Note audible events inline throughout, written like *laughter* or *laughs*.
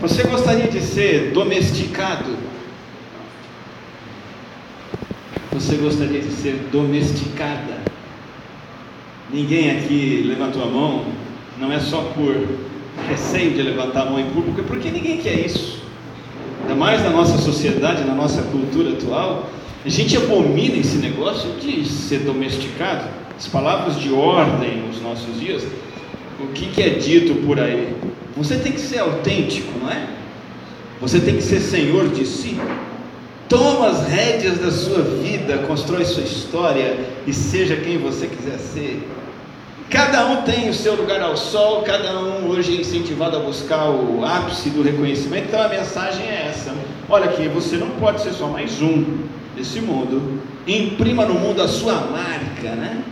Você gostaria de ser domesticado? Você gostaria de ser domesticada? Ninguém aqui levantou a mão, não é só por receio de levantar a mão em público, é porque ninguém quer isso. Ainda mais na nossa sociedade, na nossa cultura atual, a gente abomina esse negócio de ser domesticado. As palavras de ordem nos nossos dias, o que, que é dito por aí? Você tem que ser autêntico, não é? Você tem que ser senhor de si. Toma as rédeas da sua vida, constrói sua história e seja quem você quiser ser. Cada um tem o seu lugar ao sol, cada um hoje é incentivado a buscar o ápice do reconhecimento. Então a mensagem é essa: olha aqui, você não pode ser só mais um desse mundo. Imprima no mundo a sua marca, né?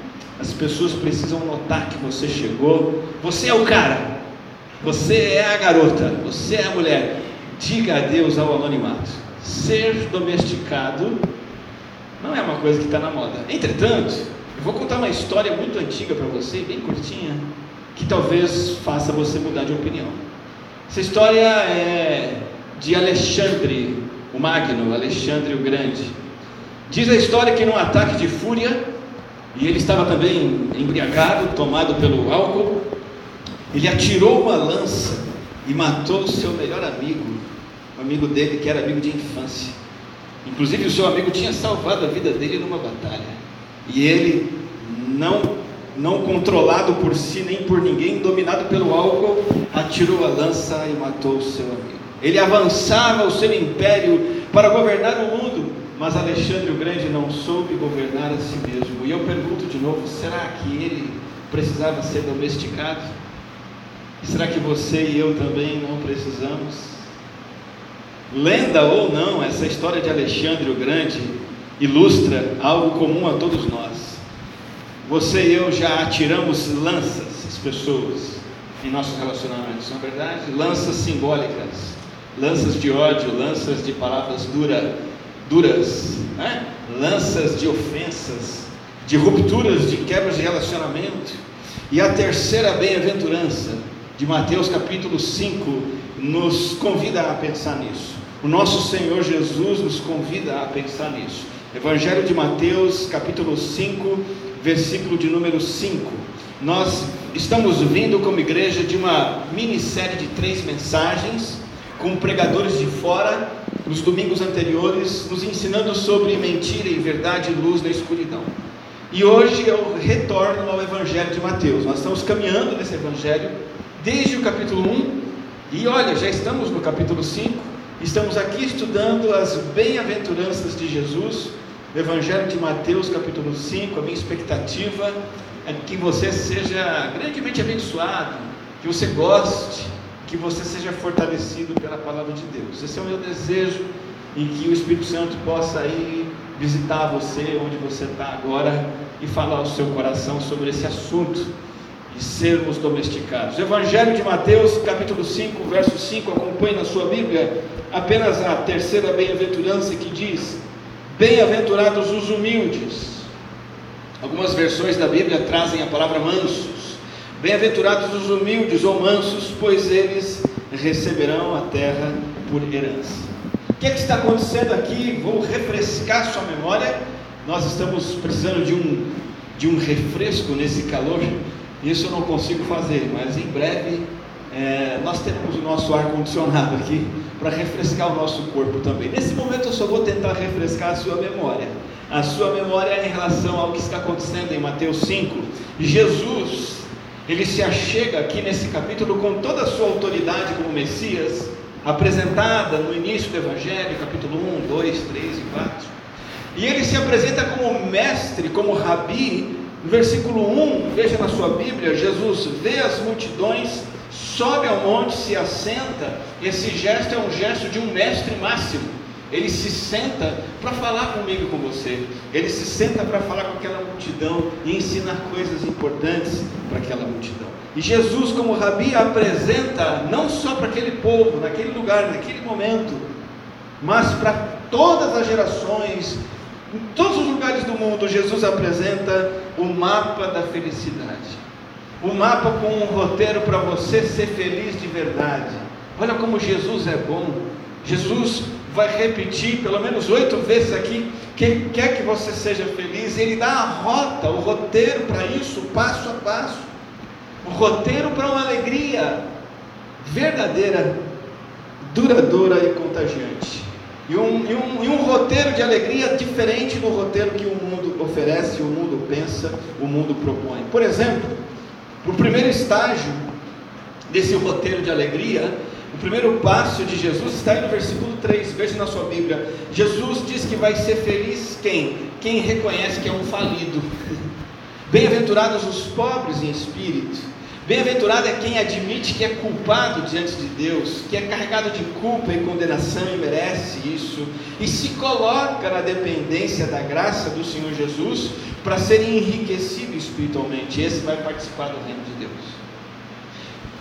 As pessoas precisam notar que você chegou. Você é o cara. Você é a garota, você é a mulher. Diga adeus ao anonimato. Ser domesticado não é uma coisa que está na moda. Entretanto, eu vou contar uma história muito antiga para você, bem curtinha, que talvez faça você mudar de opinião. Essa história é de Alexandre, o Magno, Alexandre o Grande. Diz a história que num ataque de fúria, e ele estava também embriagado, tomado pelo álcool, ele atirou uma lança e matou o seu melhor amigo, o amigo dele que era amigo de infância. Inclusive o seu amigo tinha salvado a vida dele numa batalha. E ele, não, não controlado por si nem por ninguém, dominado pelo álcool, atirou a lança e matou o seu amigo. Ele avançava o seu império para governar o mundo, mas Alexandre o Grande não soube governar a si mesmo. E eu pergunto de novo: será que ele precisava ser domesticado? Será que você e eu também não precisamos? Lenda ou não, essa história de Alexandre o Grande ilustra algo comum a todos nós. Você e eu já atiramos lanças às pessoas em nossos relacionamentos, não é verdade? Lanças simbólicas, lanças de ódio, lanças de palavras dura, duras, né? lanças de ofensas, de rupturas, de quebras de relacionamento. E a terceira bem-aventurança, de Mateus capítulo 5 nos convida a pensar nisso. O nosso Senhor Jesus nos convida a pensar nisso. Evangelho de Mateus capítulo 5, versículo de número 5. Nós estamos vindo como igreja de uma minissérie de três mensagens com pregadores de fora nos domingos anteriores, nos ensinando sobre mentira e verdade, luz na escuridão. E hoje eu retorno ao Evangelho de Mateus. Nós estamos caminhando nesse Evangelho desde o capítulo 1, e olha, já estamos no capítulo 5, estamos aqui estudando as bem-aventuranças de Jesus, Evangelho de Mateus, capítulo 5. A minha expectativa é que você seja grandemente abençoado, que você goste, que você seja fortalecido pela palavra de Deus. Esse é o meu desejo e que o Espírito Santo possa ir visitar você onde você está agora e falar ao seu coração sobre esse assunto de sermos domesticados. Evangelho de Mateus, capítulo 5, verso 5, acompanhe na sua Bíblia apenas a terceira bem-aventurança que diz: Bem-aventurados os humildes. Algumas versões da Bíblia trazem a palavra mansos. Bem-aventurados os humildes ou mansos, pois eles receberão a terra por herança. O que, é que está acontecendo aqui? Vou refrescar sua memória. Nós estamos precisando de um, de um refresco nesse calor isso eu não consigo fazer, mas em breve é, nós teremos o nosso ar condicionado aqui para refrescar o nosso corpo também. Nesse momento eu só vou tentar refrescar a sua memória. A sua memória em relação ao que está acontecendo em Mateus 5. Jesus, ele se achega aqui nesse capítulo com toda a sua autoridade como Messias, apresentada no início do Evangelho, capítulo 1, 2, 3 e 4. E ele se apresenta como mestre, como rabi, no versículo 1, veja na sua Bíblia, Jesus vê as multidões, sobe ao monte, se assenta. Esse gesto é um gesto de um mestre máximo. Ele se senta para falar comigo e com você. Ele se senta para falar com aquela multidão e ensinar coisas importantes para aquela multidão. E Jesus, como rabi, apresenta não só para aquele povo, naquele lugar, naquele momento, mas para todas as gerações, em todos os lugares do mundo, Jesus apresenta o mapa da felicidade. O mapa com um roteiro para você ser feliz de verdade. Olha como Jesus é bom. Jesus vai repetir pelo menos oito vezes aqui que quer que você seja feliz. Ele dá a rota, o roteiro para isso, passo a passo. O roteiro para uma alegria verdadeira, duradoura e contagiante. E um, e, um, e um roteiro de alegria diferente do roteiro que o mundo oferece, o mundo pensa, o mundo propõe. Por exemplo, o primeiro estágio desse roteiro de alegria, o primeiro passo de Jesus está aí no versículo 3, veja na sua Bíblia. Jesus diz que vai ser feliz quem? Quem reconhece que é um falido. *laughs* Bem-aventurados os pobres em espírito Bem-aventurado é quem admite que é culpado diante de Deus, que é carregado de culpa e condenação e merece isso, e se coloca na dependência da graça do Senhor Jesus para ser enriquecido espiritualmente. Esse vai participar do reino de Deus.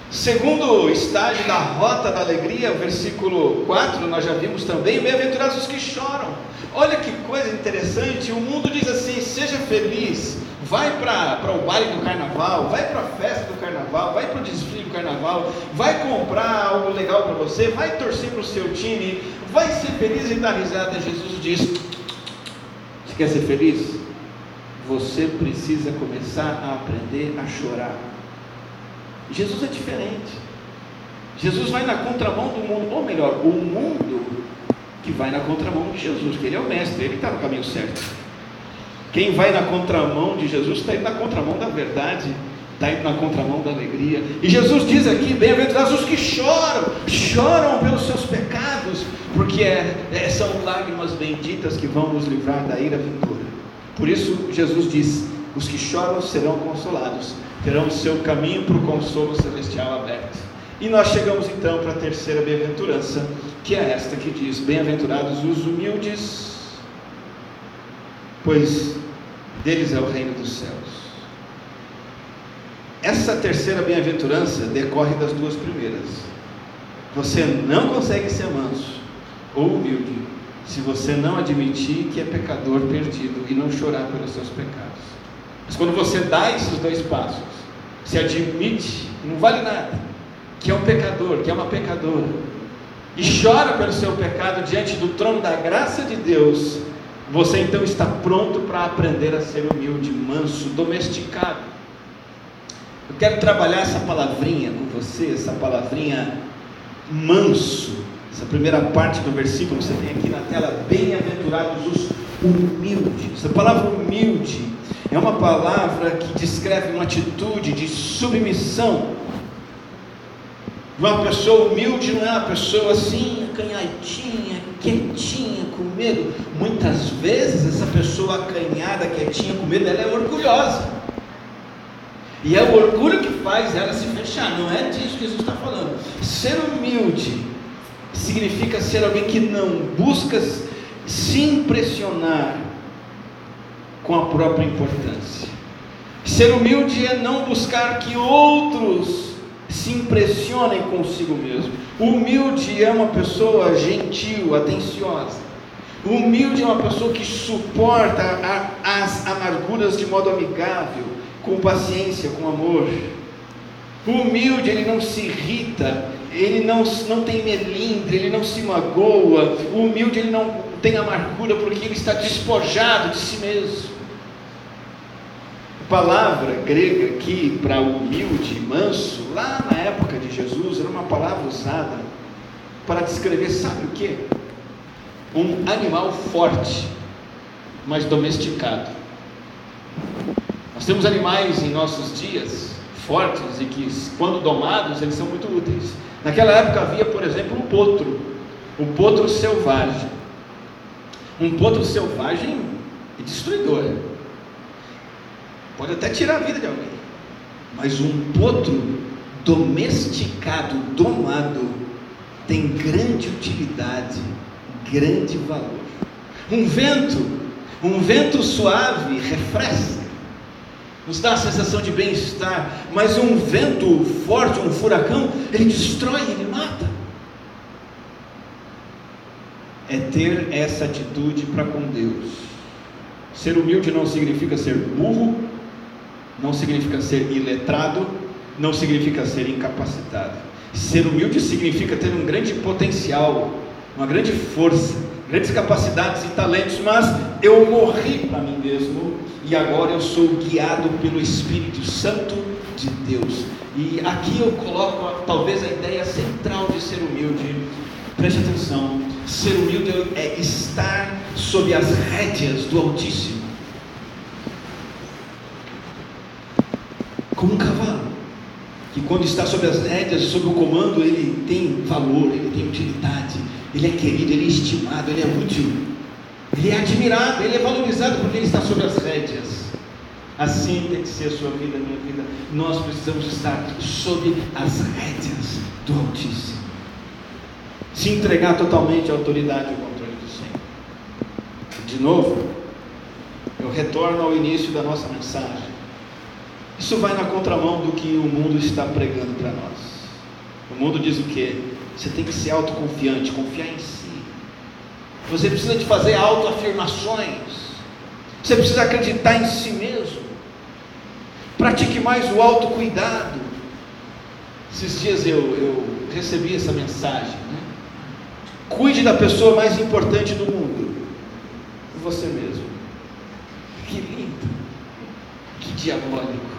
Segundo estágio da rota da alegria, versículo 4, nós já vimos também: bem-aventurados os que choram. Olha que coisa interessante, o mundo diz assim: seja feliz, vai para o baile do carnaval, vai para a festa do carnaval, vai para o desfile do carnaval, vai comprar algo legal para você, vai torcer para o seu time, vai ser feliz e dar risada. Jesus diz: Você quer ser feliz? Você precisa começar a aprender a chorar. Jesus é diferente. Jesus vai na contramão do mundo, ou melhor, o mundo que vai na contramão de Jesus, porque ele é o mestre, ele está no caminho certo. Quem vai na contramão de Jesus está indo na contramão da verdade, está indo na contramão da alegria. E Jesus diz aqui: bem-aventurados os que choram, choram pelos seus pecados, porque é, é, são lágrimas benditas que vão nos livrar da ira vindoura. Por isso, Jesus diz: os que choram serão consolados, terão o seu caminho para o consolo celestial aberto. E nós chegamos então para a terceira bem-aventurança, que é esta que diz: Bem-aventurados os humildes pois deles é o reino dos céus. Essa terceira bem-aventurança decorre das duas primeiras. Você não consegue ser manso ou humilde se você não admitir que é pecador perdido e não chorar pelos seus pecados. Mas quando você dá esses dois passos, se admite, não vale nada, que é um pecador, que é uma pecadora, e chora pelo seu pecado diante do trono da graça de Deus, você então está pronto para aprender a ser humilde, manso, domesticado. Eu quero trabalhar essa palavrinha com você, essa palavrinha manso, essa primeira parte do versículo, você tem aqui na tela, bem-aventurados os humildes. Essa palavra humilde é uma palavra que descreve uma atitude de submissão. Uma pessoa humilde não é uma pessoa assim, acanhadinha, quietinha, com medo. Muitas vezes essa pessoa acanhada, quietinha, com medo, ela é orgulhosa. E é o orgulho que faz ela se fechar. Não é disso que Jesus está falando. Ser humilde significa ser alguém que não busca se impressionar com a própria importância. Ser humilde é não buscar que outros se impressionem consigo mesmo. Humilde é uma pessoa gentil, atenciosa. Humilde é uma pessoa que suporta a, as amarguras de modo amigável, com paciência, com amor. Humilde, ele não se irrita, ele não, não tem melindre, ele não se magoa. Humilde, ele não tem amargura porque ele está despojado de si mesmo palavra grega aqui para humilde, manso, lá na época de Jesus, era uma palavra usada para descrever, sabe o que? Um animal forte, mas domesticado. Nós temos animais em nossos dias fortes e que, quando domados, eles são muito úteis. Naquela época havia, por exemplo, um potro, um potro selvagem. Um potro selvagem e destruidor Pode até tirar a vida de alguém. Mas um potro domesticado, domado, tem grande utilidade, grande valor. Um vento, um vento suave refresca, nos dá a sensação de bem-estar, mas um vento forte, um furacão, ele destrói, ele mata. É ter essa atitude para com Deus. Ser humilde não significa ser burro, não significa ser iletrado, não significa ser incapacitado. Ser humilde significa ter um grande potencial, uma grande força, grandes capacidades e talentos, mas eu morri para mim mesmo e agora eu sou guiado pelo Espírito Santo de Deus. E aqui eu coloco talvez a ideia central de ser humilde. Preste atenção: ser humilde é estar sob as rédeas do Altíssimo, como um cavalo que quando está sob as rédeas, sob o comando, ele tem valor, ele tem utilidade, ele é querido, ele é estimado, ele é útil, ele é admirado, ele é valorizado porque ele está sob as rédeas. Assim tem que ser a sua vida, a minha vida. Nós precisamos estar sob as rédeas do Altíssimo. Se entregar totalmente à autoridade e ao controle do Senhor. De novo, eu retorno ao início da nossa mensagem. Isso vai na contramão do que o mundo está pregando para nós. O mundo diz o quê? Você tem que ser autoconfiante, confiar em si. Você precisa de fazer autoafirmações. Você precisa acreditar em si mesmo. Pratique mais o autocuidado. Esses dias eu, eu recebi essa mensagem. Né? Cuide da pessoa mais importante do mundo. Você mesmo. Que lindo. Que diabólico.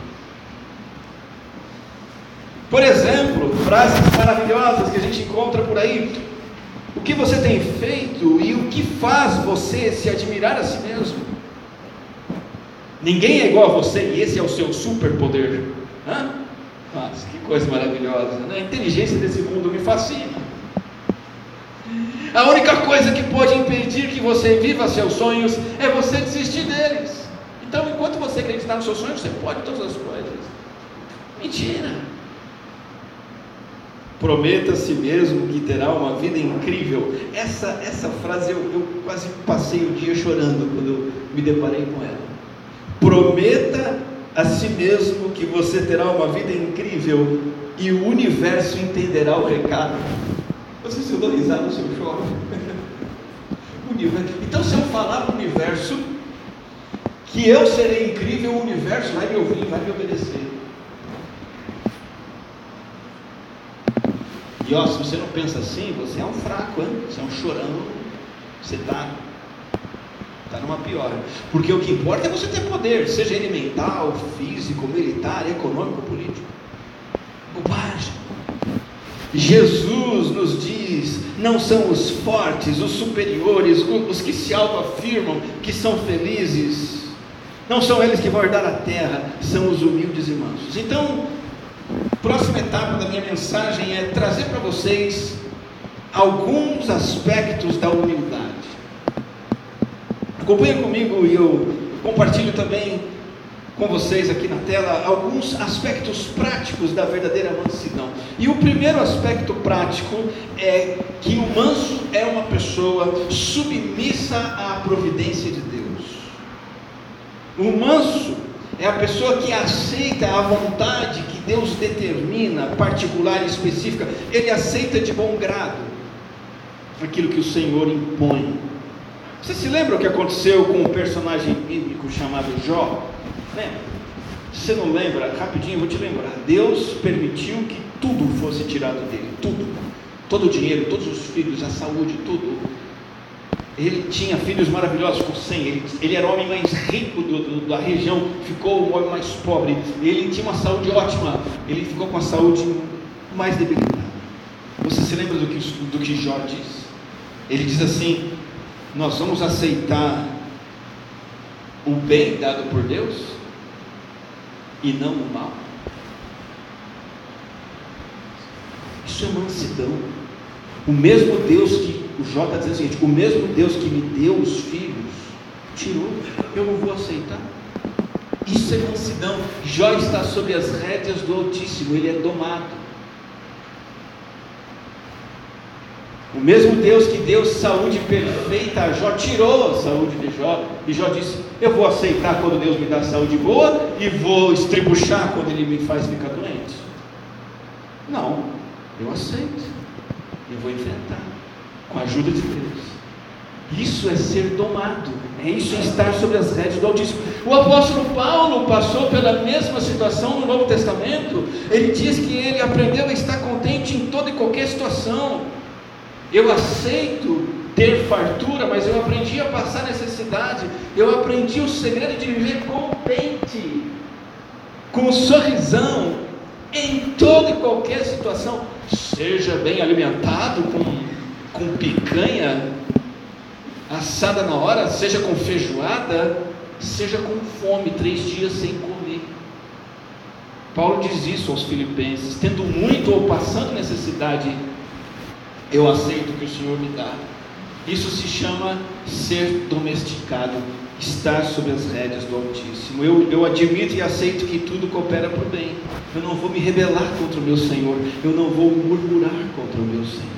Por exemplo, frases maravilhosas que a gente encontra por aí. O que você tem feito e o que faz você se admirar a si mesmo? Ninguém é igual a você e esse é o seu superpoder. Nossa, que coisa maravilhosa. Né? A inteligência desse mundo me fascina. A única coisa que pode impedir que você viva seus sonhos é você desistir deles. Então, enquanto você acreditar nos seus sonhos, você pode todas as coisas. Mentira. Prometa a si mesmo que terá uma vida incrível. Essa, essa frase eu, eu quase passei o dia chorando quando eu me deparei com ela. Prometa a si mesmo que você terá uma vida incrível e o universo entenderá o recado. Você se dou risada se eu choro. Então, se eu falar para o universo que eu serei incrível, o universo vai me ouvir, vai me obedecer. E ó, se você não pensa assim, você é um fraco, hein? você é um chorão, você está tá numa pior. Porque o que importa é você ter poder, seja ele mental, físico, militar, econômico, político. Bobagem. Jesus nos diz: não são os fortes, os superiores, os que se autoafirmam que são felizes, não são eles que vão herdar a terra, são os humildes e mansos. Então, Próxima etapa da minha mensagem é trazer para vocês alguns aspectos da humildade. Acompanhe comigo e eu compartilho também com vocês aqui na tela alguns aspectos práticos da verdadeira mansidão. E o primeiro aspecto prático é que o manso é uma pessoa submissa à providência de Deus. O manso é a pessoa que aceita a vontade que Deus determina, particular e específica, ele aceita de bom grado aquilo que o Senhor impõe. Você se lembra o que aconteceu com um personagem bíblico chamado Jó? Lembra? Se você não lembra, rapidinho eu vou te lembrar. Deus permitiu que tudo fosse tirado dele, tudo. Todo o dinheiro, todos os filhos, a saúde, tudo. Ele tinha filhos maravilhosos com 100. Ele, ele era o homem mais rico do, do, da região, ficou o homem mais pobre. Ele tinha uma saúde ótima, ele ficou com a saúde mais debilitada. Você se lembra do que, do que Jó diz? Ele diz assim: Nós vamos aceitar o bem dado por Deus e não o mal. Isso é mansidão. O mesmo Deus que o Jó está dizendo o seguinte: o mesmo Deus que me deu os filhos, tirou, eu não vou aceitar. Isso é mansidão. Jó está sob as rédeas do Altíssimo, ele é domado. O mesmo Deus que deu saúde perfeita a Jó, tirou a saúde de Jó, e Jó disse: Eu vou aceitar quando Deus me dá saúde boa, e vou estribuchar quando Ele me faz ficar doente. Não, eu aceito, eu vou enfrentar com a ajuda de Deus. Isso é ser domado, é isso é estar sobre as rédeas do Altíssimo. O apóstolo Paulo passou pela mesma situação no Novo Testamento. Ele diz que ele aprendeu a estar contente em toda e qualquer situação. Eu aceito ter fartura, mas eu aprendi a passar necessidade. Eu aprendi o segredo de viver contente, com um sorrisão, em toda e qualquer situação. Seja bem alimentado com, com picanha assada na hora, seja com feijoada, seja com fome, três dias sem comer. Paulo diz isso aos Filipenses: tendo muito ou passando necessidade, eu aceito o que o Senhor me dá. Isso se chama ser domesticado, estar sob as rédeas do Altíssimo. Eu, eu admito e aceito que tudo coopera para o bem. Eu não vou me rebelar contra o meu Senhor, eu não vou murmurar contra o meu Senhor.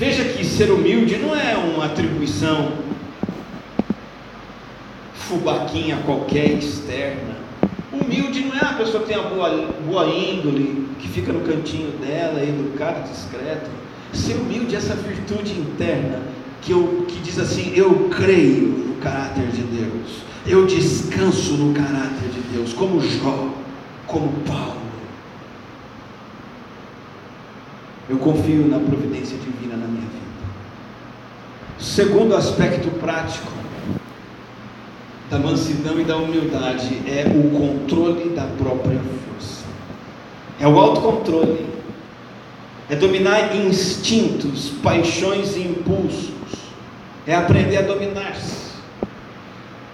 Veja que ser humilde não é uma atribuição fubaquinha qualquer externa. Humilde não é uma pessoa que tem a boa, boa índole, que fica no cantinho dela, educada, discreta. Ser humilde é essa virtude interna que, eu, que diz assim: eu creio no caráter de Deus, eu descanso no caráter de Deus, como Jó, como Paulo. Eu confio na providência divina na minha vida. Segundo aspecto prático da mansidão e da humildade é o controle da própria força. É o autocontrole. É dominar instintos, paixões e impulsos. É aprender a dominar-se.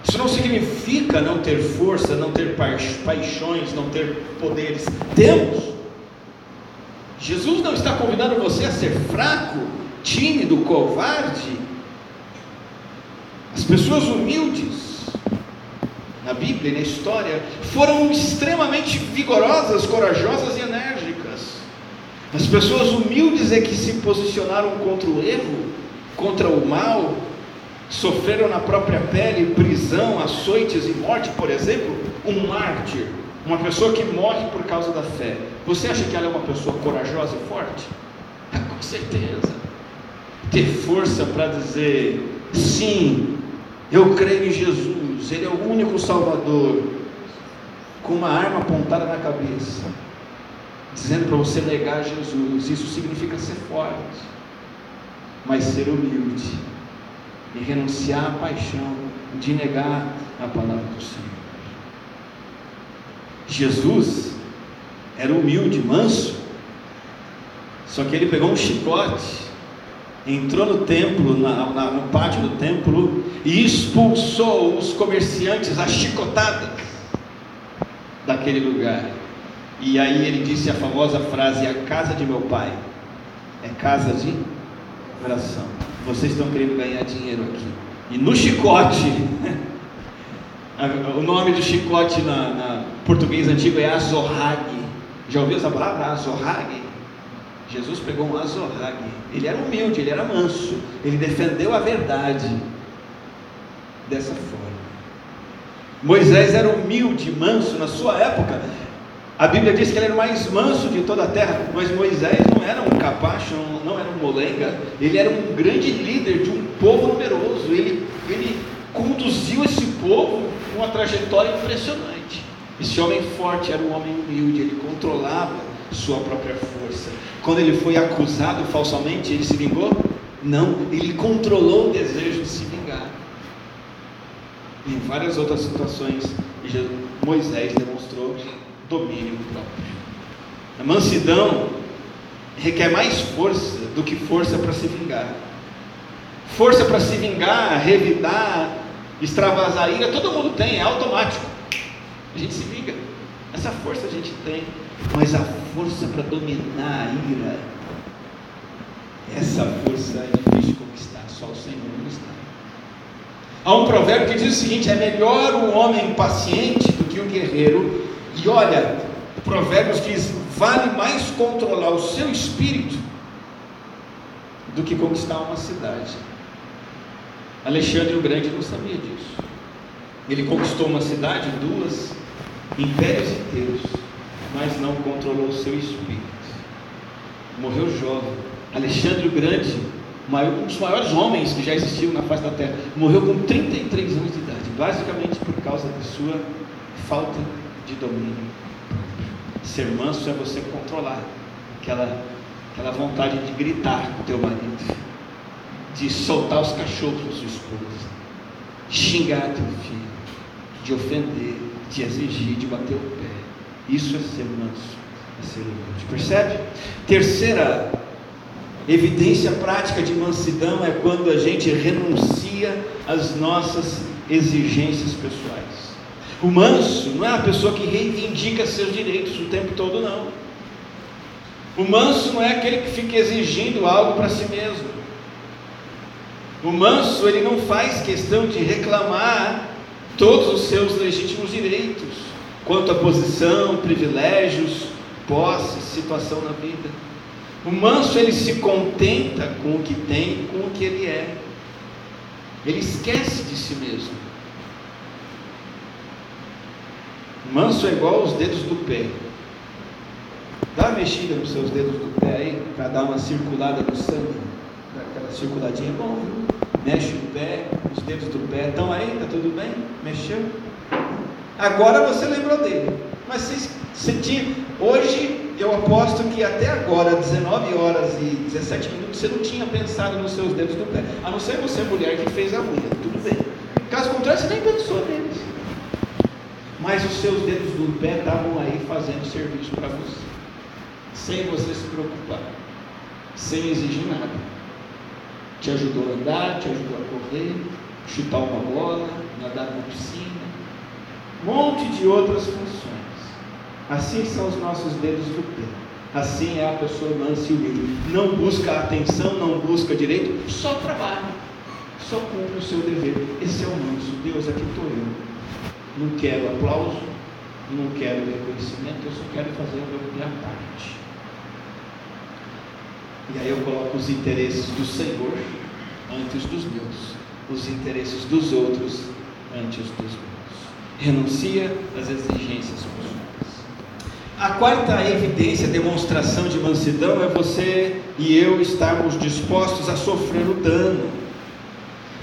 Isso não significa não ter força, não ter paixões, não ter poderes. Temos. Jesus não está convidando você a ser fraco, tímido, covarde. As pessoas humildes, na Bíblia e na história, foram extremamente vigorosas, corajosas e enérgicas. As pessoas humildes é que se posicionaram contra o erro, contra o mal, sofreram na própria pele prisão, açoites e morte, por exemplo, um mártir uma pessoa que morre por causa da fé, você acha que ela é uma pessoa corajosa e forte? É, com certeza. Ter força para dizer: sim, eu creio em Jesus, Ele é o único Salvador, com uma arma apontada na cabeça, dizendo para você negar Jesus, isso significa ser forte, mas ser humilde e renunciar à paixão de negar a palavra do Senhor. Jesus era humilde, manso, só que ele pegou um chicote, entrou no templo, na, na, no pátio do templo, e expulsou os comerciantes a chicotada daquele lugar. E aí ele disse a famosa frase: A casa de meu pai é casa de oração. Vocês estão querendo ganhar dinheiro aqui. E no chicote, *laughs* o nome do chicote na, na português antigo é azorrague. Já ouviu essa palavra? Azorrague? Jesus pegou um azorrague. Ele era humilde, ele era manso. Ele defendeu a verdade dessa forma. Moisés era humilde, manso na sua época. A Bíblia diz que ele era o mais manso de toda a terra, mas Moisés não era um capacho, não era um molenga, ele era um grande líder de um povo numeroso. Ele, ele conduziu esse povo uma trajetória impressionante. Esse homem forte era um homem humilde, ele controlava sua própria força. Quando ele foi acusado falsamente, ele se vingou? Não, ele controlou o desejo de se vingar. Em várias outras situações, Moisés demonstrou domínio próprio. A mansidão requer mais força do que força para se vingar. Força para se vingar, revidar, extravasar ira, todo mundo tem, é automático a gente se vinga. Essa força a gente tem, mas a força para dominar a ira, essa força é difícil de conquistar, só o Senhor não está. Há um provérbio que diz o seguinte: é melhor o homem paciente do que o guerreiro. E olha, Provérbios diz: vale mais controlar o seu espírito do que conquistar uma cidade. Alexandre o Grande não sabia disso. Ele conquistou uma cidade, duas, impérios inteiros, mas não controlou o seu espírito. Morreu jovem. Alexandre o Grande um dos maiores homens que já existiu na face da terra, morreu com 33 anos de idade, basicamente por causa da sua falta de domínio. Ser manso é você controlar aquela, aquela vontade de gritar com teu marido, de soltar os cachorros da sua esposa, de xingar teu filho, de ofender, de exigir, de bater o pé. Isso é ser manso, é ser humilde. Percebe? Terceira evidência prática de mansidão é quando a gente renuncia às nossas exigências pessoais. O manso não é a pessoa que reivindica seus direitos o tempo todo, não. O manso não é aquele que fica exigindo algo para si mesmo. O manso, ele não faz questão de reclamar todos os seus legítimos direitos, quanto a posição, privilégios, posse, situação na vida. O manso, ele se contenta com o que tem, com o que ele é. Ele esquece de si mesmo. Manso é igual aos dedos do pé. Dá uma mexida nos seus dedos do pé aí, para dar uma circulada no sangue. Aquela circuladinha é bom, viu? Mexe o pé, os dedos do pé estão aí, está tudo bem? Mexeu? Agora você lembrou dele. Mas você, você tinha. Hoje eu aposto que até agora, 19 horas e 17 minutos, você não tinha pensado nos seus dedos do pé. A não ser você, mulher, que fez a unha. Tudo bem. Caso contrário, você nem pensou neles. Mas os seus dedos do pé estavam aí fazendo serviço para você sem você se preocupar, sem exigir nada. Te ajudou a andar, te ajudou a correr, chutar uma bola, nadar na piscina, um monte de outras funções. Assim são os nossos dedos do pé. Assim é a pessoa mansa e humilde. Não busca atenção, não busca direito, só trabalha, só cumpre o seu dever. Esse é o manso. Deus, aqui estou eu. Não quero aplauso, não quero reconhecimento, eu só quero fazer a minha parte. E aí eu coloco os interesses do Senhor antes dos meus, os interesses dos outros antes dos meus. Renuncia às exigências pessoais. A quarta evidência, demonstração de mansidão é você e eu estarmos dispostos a sofrer o dano.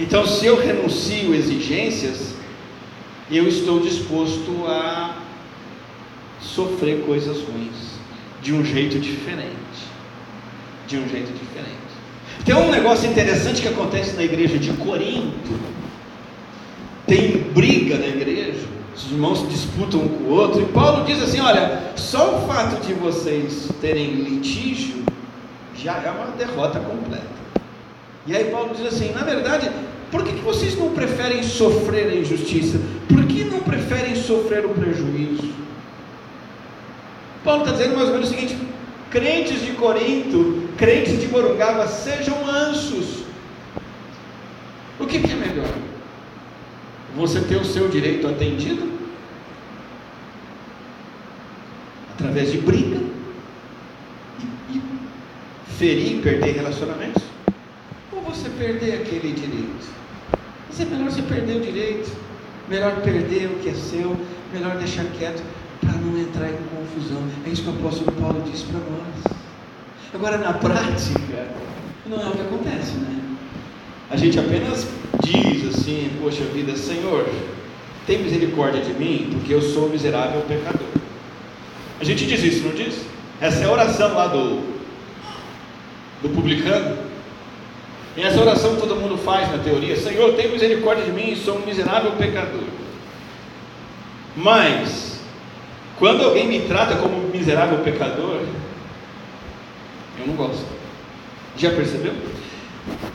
Então, se eu renuncio exigências, eu estou disposto a sofrer coisas ruins de um jeito diferente de um jeito diferente. Tem um negócio interessante que acontece na igreja de Corinto. Tem briga na igreja, os irmãos disputam um com o outro, e Paulo diz assim: olha, só o fato de vocês terem litígio já é uma derrota completa. E aí Paulo diz assim: na verdade, por que vocês não preferem sofrer a injustiça? Por que não preferem sofrer o prejuízo? Paulo está dizendo mais ou menos o seguinte: crentes de Corinto, crentes de Morungaba, sejam mansos. O que, que é melhor? Você ter o seu direito atendido? Através de briga? E, e ferir, perder relacionamentos? Ou você perder aquele direito? Mas é melhor você perder o direito, melhor perder o que é seu, melhor deixar quieto não entrar em confusão. É isso que o apóstolo Paulo diz para nós. Agora, na prática, não é o que acontece, né? A gente apenas diz assim: Poxa vida, Senhor, tem misericórdia de mim, porque eu sou miserável pecador. A gente diz isso, não diz? Essa é a oração lá do, do publicano. E essa oração todo mundo faz na teoria: Senhor, tem misericórdia de mim, sou um miserável pecador. Mas, quando alguém me trata como miserável pecador, eu não gosto. Já percebeu?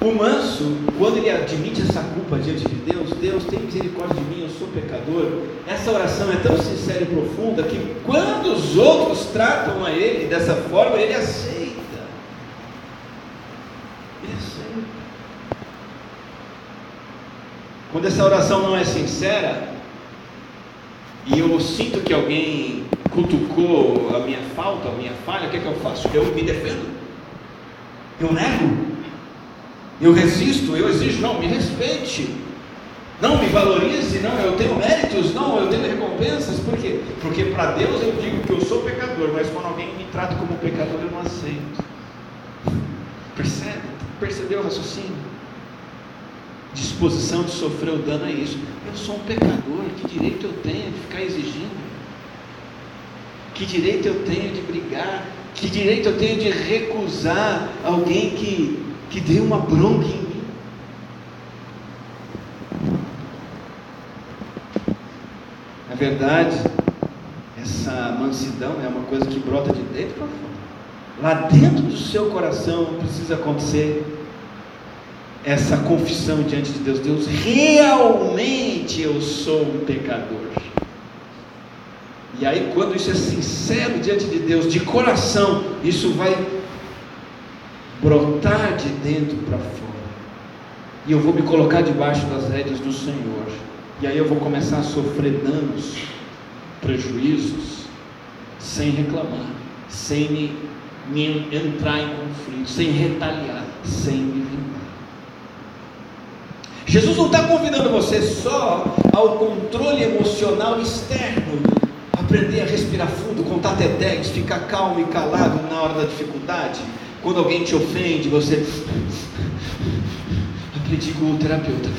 O manso, quando ele admite essa culpa diante de Deus, Deus tem misericórdia de mim, eu sou pecador. Essa oração é tão sincera e profunda que quando os outros tratam a ele dessa forma, ele aceita. Ele aceita. Quando essa oração não é sincera, e eu sinto que alguém cutucou a minha falta, a minha falha, o que, é que eu faço? Eu me defendo, eu nego, eu resisto, eu exijo, não, me respeite, não me valorize, não, eu tenho méritos, não, eu tenho recompensas, por quê? Porque para Deus eu digo que eu sou pecador, mas quando alguém me trata como pecador, eu não aceito. Percebe? Percebeu o raciocínio? Disposição de sofrer o dano é isso. Eu sou um pecador, que direito eu tenho de ficar exigindo? Que direito eu tenho de brigar? Que direito eu tenho de recusar alguém que, que deu uma bronca em mim? Na verdade, essa mansidão é uma coisa que brota de dentro para fora. Lá dentro do seu coração precisa acontecer essa confissão diante de Deus: Deus, realmente eu sou um pecador. E aí, quando isso é sincero diante de Deus, de coração, isso vai brotar de dentro para fora. E eu vou me colocar debaixo das rédeas do Senhor. E aí eu vou começar a sofrer danos, prejuízos, sem reclamar, sem me, me entrar em conflito, sem retaliar, sem me. Jesus não está convidando você só ao controle emocional externo, aprender a respirar fundo, contar até 10, ficar calmo e calado na hora da dificuldade. Quando alguém te ofende, você aprendi com o terapeuta.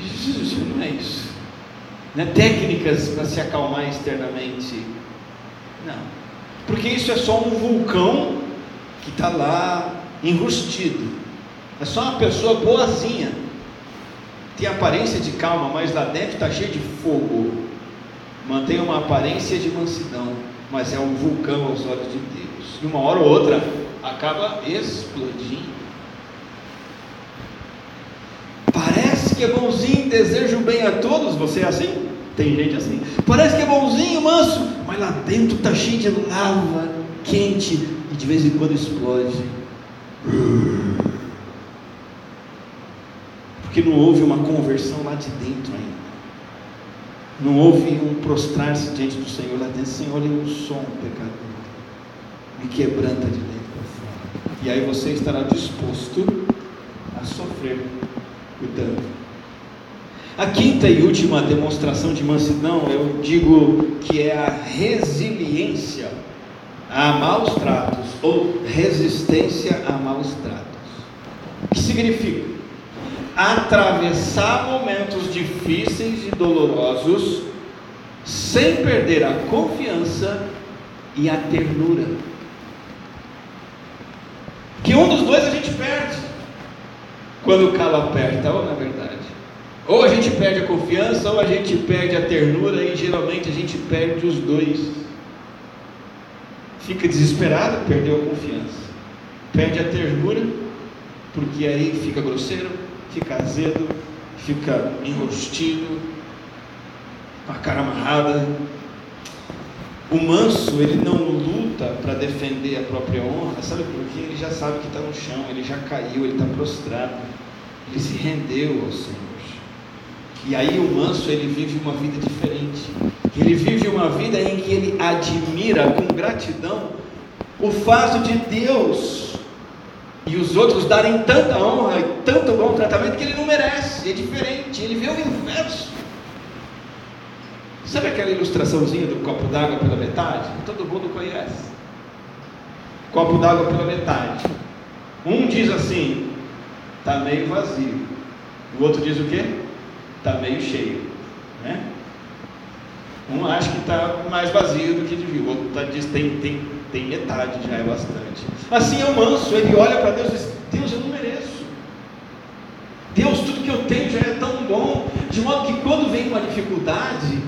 Isso não é isso. Não é técnicas para se acalmar externamente. Não. Porque isso é só um vulcão que está lá enrustido. É só uma pessoa boazinha. Tem aparência de calma, mas lá dentro está cheio de fogo mantém uma aparência de mansidão, mas é um vulcão aos olhos de Deus. E uma hora ou outra acaba explodindo. Parece que é bonzinho, desejo bem a todos. Você é assim? Tem gente assim. Parece que é bonzinho, manso, mas lá dentro está cheio de lava quente e de vez em quando explode. Porque não houve uma conversão lá de dentro ainda. Não houve um prostrar-se diante do Senhor lá dentro. Senhor, eu sou um pecador. Me quebranta de dentro para fora. E aí você estará disposto a sofrer o dano. A quinta e última demonstração de mansidão, eu digo que é a resiliência a maus tratos ou resistência a maus tratos. O que significa? Atravessar momentos difíceis e dolorosos sem perder a confiança e a ternura. Que um dos dois a gente perde quando o calo aperta, ou na verdade. Ou a gente perde a confiança, ou a gente perde a ternura, e geralmente a gente perde os dois. Fica desesperado, perdeu a confiança. Perde a ternura, porque aí fica grosseiro, fica azedo, fica enrostido, com a cara amarrada. O manso, ele não luta para defender a própria honra, sabe por quê? Ele já sabe que está no chão, ele já caiu, ele está prostrado, ele se rendeu ao Senhor. E aí o manso, ele vive uma vida diferente. Ele vive uma vida em que ele admira com gratidão o fato de Deus e os outros darem tanta honra e tanto bom tratamento que ele não merece, é diferente, ele vê o inverso. Sabe aquela ilustraçãozinha do copo d'água pela metade? Todo mundo conhece. Copo d'água pela metade. Um diz assim: está meio vazio. O outro diz o quê? Está meio cheio. Né? Um acha que está mais vazio do que devia, o outro tá, diz tem, tem, tem metade, já é bastante. Assim é o manso, ele olha para Deus e diz: Deus, eu não mereço. Deus, tudo que eu tenho já é tão bom, de modo que quando vem uma dificuldade,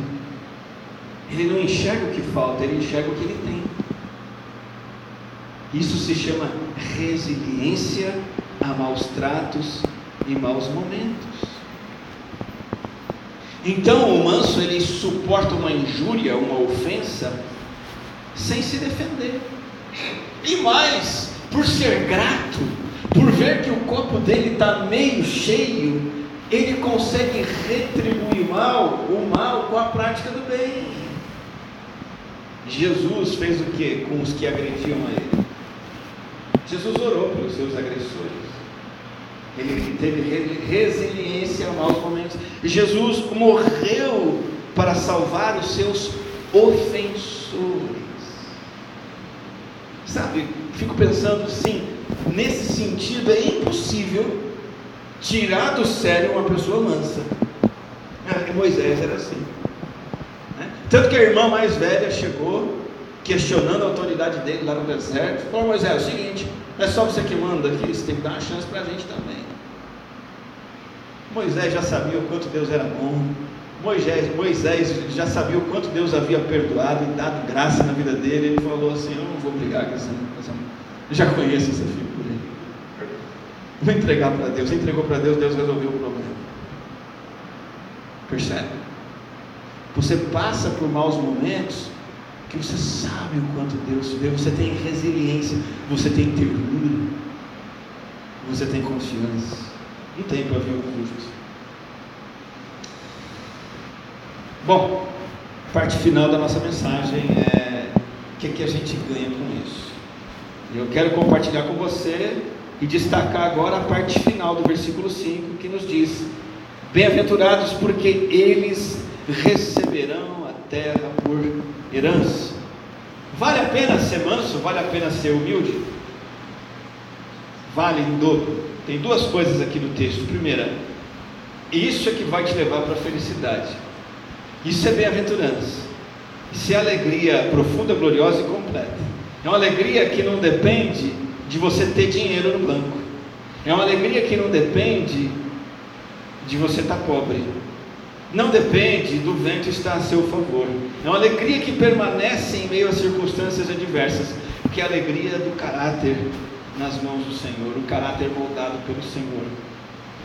ele não enxerga o que falta, ele enxerga o que ele tem. Isso se chama resiliência a maus tratos e maus momentos. Então o manso ele suporta uma injúria, uma ofensa, sem se defender. E mais, por ser grato, por ver que o copo dele está meio cheio, ele consegue retribuir mal, o mal com a prática do bem. Jesus fez o que com os que agrediam a ele? Jesus orou pelos seus agressores. Ele teve resiliência a maus momentos. Jesus morreu para salvar os seus ofensores. Sabe, fico pensando sim, nesse sentido, é impossível tirar do sério uma pessoa mansa. É, Moisés era assim. Né? Tanto que a irmã mais velha chegou, questionando a autoridade dele lá no deserto, falou: Moisés, é o seguinte, não é só você que manda aqui, você tem que dar uma chance para a gente também. Moisés já sabia o quanto Deus era bom, Moisés, Moisés já sabia o quanto Deus havia perdoado e dado graça na vida dele. Ele falou assim: Eu não vou brigar com essa. Eu já conheço essa figura. Vou entregar para Deus. Entregou para Deus, Deus resolveu o problema. Percebe? Você passa por maus momentos que você sabe o quanto Deus vê, você tem resiliência, você tem ternura, você tem confiança. Não tem para ver o justo. Bom, parte final da nossa mensagem é o que, que a gente ganha com isso. Eu quero compartilhar com você e destacar agora a parte final do versículo 5 que nos diz: Bem-aventurados porque eles receberão a terra por herança. Vale a pena ser manso? Vale a pena ser humilde? Vale em dobro. Tem duas coisas aqui no texto. Primeira, isso é que vai te levar para a felicidade. Isso é bem-aventurança. Isso é alegria profunda, gloriosa e completa. É uma alegria que não depende de você ter dinheiro no banco. É uma alegria que não depende de você estar pobre. Não depende do vento estar a seu favor. É uma alegria que permanece em meio a circunstâncias adversas, que é a alegria do caráter nas mãos do Senhor, o caráter moldado pelo Senhor.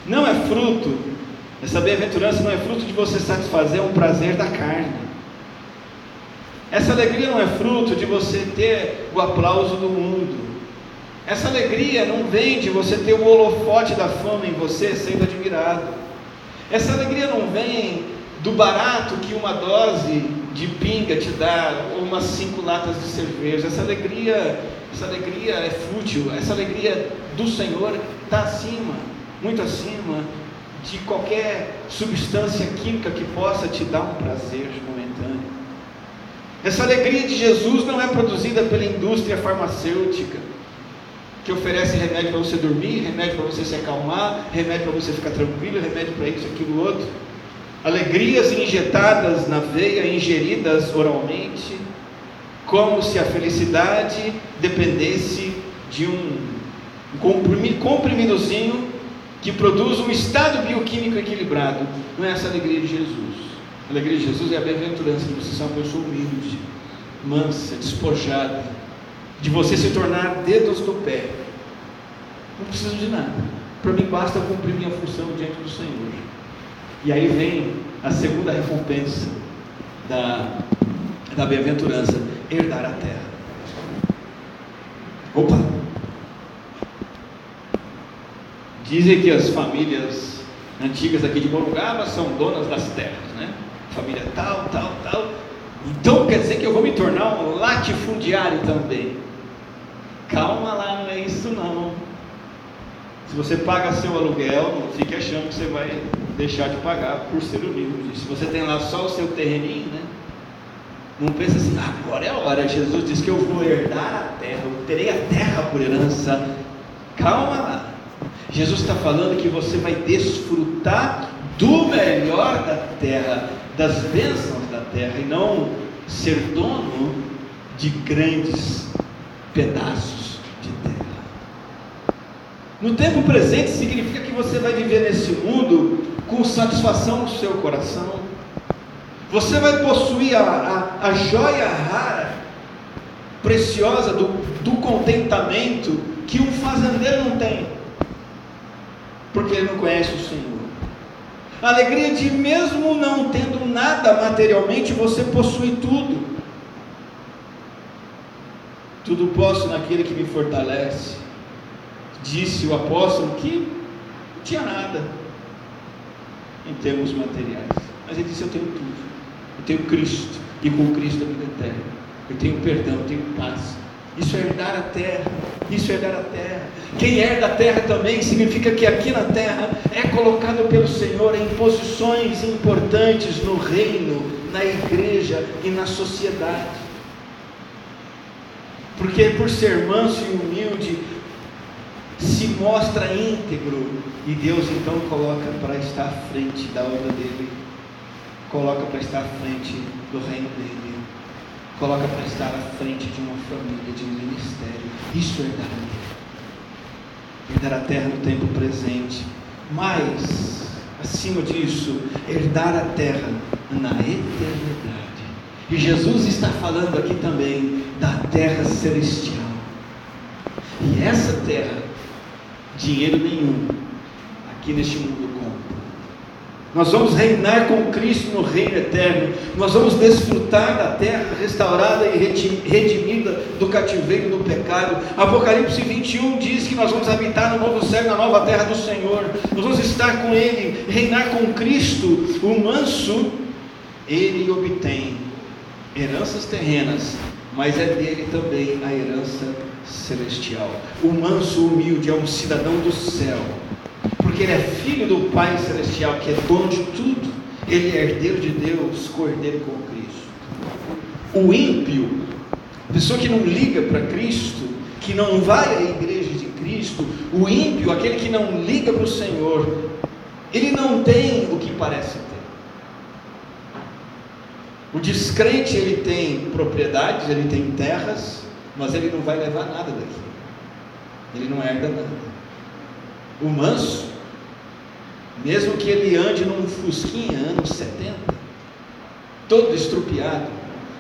Não é fruto essa bem-aventurança não é fruto de você satisfazer um prazer da carne. Essa alegria não é fruto de você ter o aplauso do mundo. Essa alegria não vem de você ter o holofote da fama em você sendo admirado. Essa alegria não vem do barato que uma dose de pinga te dá, ou umas cinco latas de cerveja. Essa alegria, essa alegria é fútil. Essa alegria do Senhor está acima, muito acima de qualquer substância química que possa te dar um prazer momentâneo. Essa alegria de Jesus não é produzida pela indústria farmacêutica, que oferece remédio para você dormir, remédio para você se acalmar, remédio para você ficar tranquilo, remédio para isso, aquilo, outro. Alegrias injetadas na veia, ingeridas oralmente, como se a felicidade dependesse de um comprimidozinho que produz um estado bioquímico equilibrado. Não é essa alegria de Jesus. A alegria de Jesus é a bem-aventurança de você ser uma pessoa humilde, mansa, despojada, de você se tornar dedos do pé. Não preciso de nada. Para mim basta cumprir minha função diante do Senhor. E aí vem a segunda recompensa da, da bem-aventurança: herdar a terra. Opa! Dizem que as famílias antigas aqui de Morungaba são donas das terras, né? Família tal, tal, tal. Então quer dizer que eu vou me tornar um latifundiário também. Calma lá, não é isso não. Se você paga seu aluguel, não fique achando que você vai deixar de pagar por ser humilde. Se você tem lá só o seu terreninho, né? Não pensa assim, agora é a hora. Jesus disse que eu vou herdar a terra, eu terei a terra por herança. Calma lá. Jesus está falando que você vai desfrutar do melhor da terra, das bênçãos da terra, e não ser dono de grandes pedaços de terra. No tempo presente significa que você vai viver nesse mundo com satisfação no seu coração. Você vai possuir a, a, a joia rara, preciosa do, do contentamento que um fazendeiro não tem porque ele não conhece o Senhor. A alegria de, mesmo não tendo nada materialmente, você possui tudo. Tudo posso naquele que me fortalece. Disse o apóstolo que não tinha nada em termos materiais. Mas ele disse: Eu tenho tudo. Eu tenho Cristo. E com Cristo a vida eterna. Eu tenho perdão, eu tenho paz. Isso é herdar a terra. Isso é herdar a terra. Quem herda a terra também significa que aqui na terra é colocado pelo Senhor em posições importantes no reino, na igreja e na sociedade. Porque por ser manso e humilde, se mostra íntegro e Deus então coloca para estar à frente da obra dele, coloca para estar à frente do reino dele, coloca para estar à frente de uma família, de um ministério. Isso é herdar. Herdar a terra no tempo presente. Mas, acima disso, herdar a terra na eternidade. E Jesus está falando aqui também da terra celestial. E essa terra, dinheiro nenhum, aqui neste mundo. Nós vamos reinar com Cristo no reino eterno. Nós vamos desfrutar da terra restaurada e redimida do cativeiro do pecado. Apocalipse 21 diz que nós vamos habitar no novo céu, na nova terra do Senhor. Nós vamos estar com Ele, reinar com Cristo. O manso, ele obtém heranças terrenas, mas é dele também a herança celestial. O manso humilde é um cidadão do céu, porque ele é filho do Pai celestial, que é dono de tudo. Ele é herdeiro de Deus, cordeiro com Cristo. O ímpio, pessoa que não liga para Cristo, que não vai à igreja de Cristo, o ímpio, aquele que não liga para o Senhor, ele não tem o que parece ter. O descrente ele tem propriedades, ele tem terras, mas ele não vai levar nada daqui. Ele não herda nada. O manso, mesmo que ele ande num fusquinha anos 70, todo estrupiado,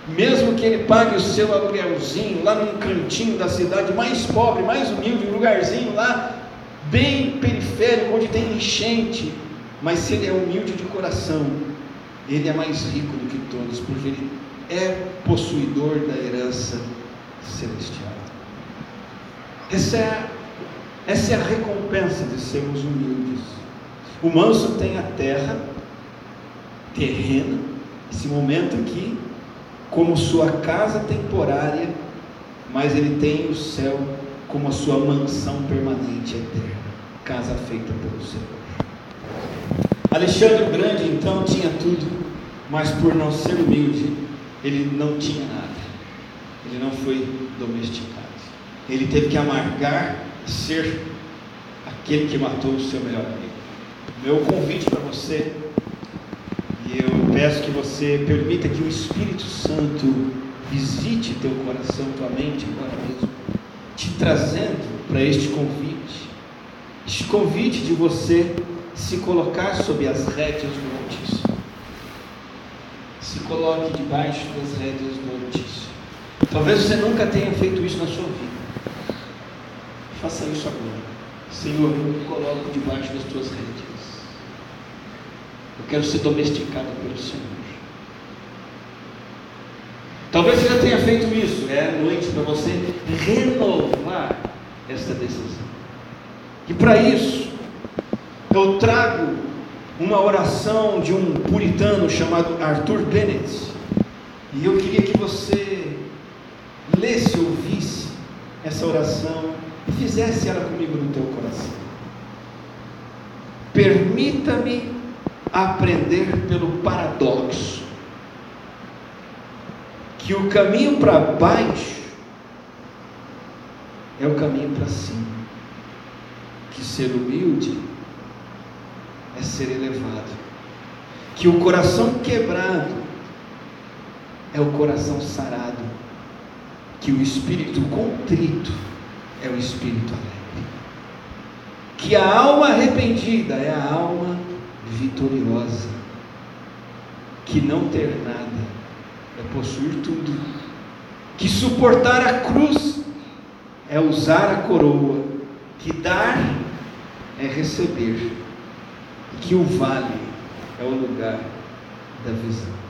mesmo que ele pague o seu aluguelzinho lá num cantinho da cidade mais pobre, mais humilde, um lugarzinho lá bem periférico, onde tem enchente, mas se ele é humilde de coração, ele é mais rico do que todos, porque ele é possuidor da herança celestial. Essa é, essa é a recompensa de sermos humildes. O manso tem a terra terrena, esse momento aqui, como sua casa temporária, mas ele tem o céu como a sua mansão permanente eterna, casa feita pelo Senhor. Alexandre o Grande então tinha tudo, mas por não ser humilde, ele não tinha nada. Ele não foi domesticado. Ele teve que amargar ser aquele que matou o seu melhor amigo. Meu convite para você, e eu peço que você permita que o Espírito Santo visite teu coração, tua mente agora mesmo, te trazendo para este convite. Este convite de você se colocar sob as rédeas do Altíssimo. Se coloque debaixo das rédeas do Altíssimo. Talvez você nunca tenha feito isso na sua vida. Faça isso agora. Senhor, eu me coloco debaixo das tuas rédeas. Eu quero ser domesticado pelo Senhor. Talvez você já tenha feito isso. É noite para você renovar esta decisão. E para isso, eu trago uma oração de um puritano chamado Arthur Bennett. E eu queria que você lesse, ouvisse essa oração e fizesse ela comigo no teu coração. Permita-me aprender pelo paradoxo que o caminho para baixo é o caminho para cima. Que ser humilde é ser elevado. Que o coração quebrado é o coração sarado. Que o espírito contrito é o espírito alegre. Que a alma arrependida é a alma vitoriosa. Que não ter nada é possuir tudo. Que suportar a cruz é usar a coroa. Que dar é receber que o vale é o lugar da visão.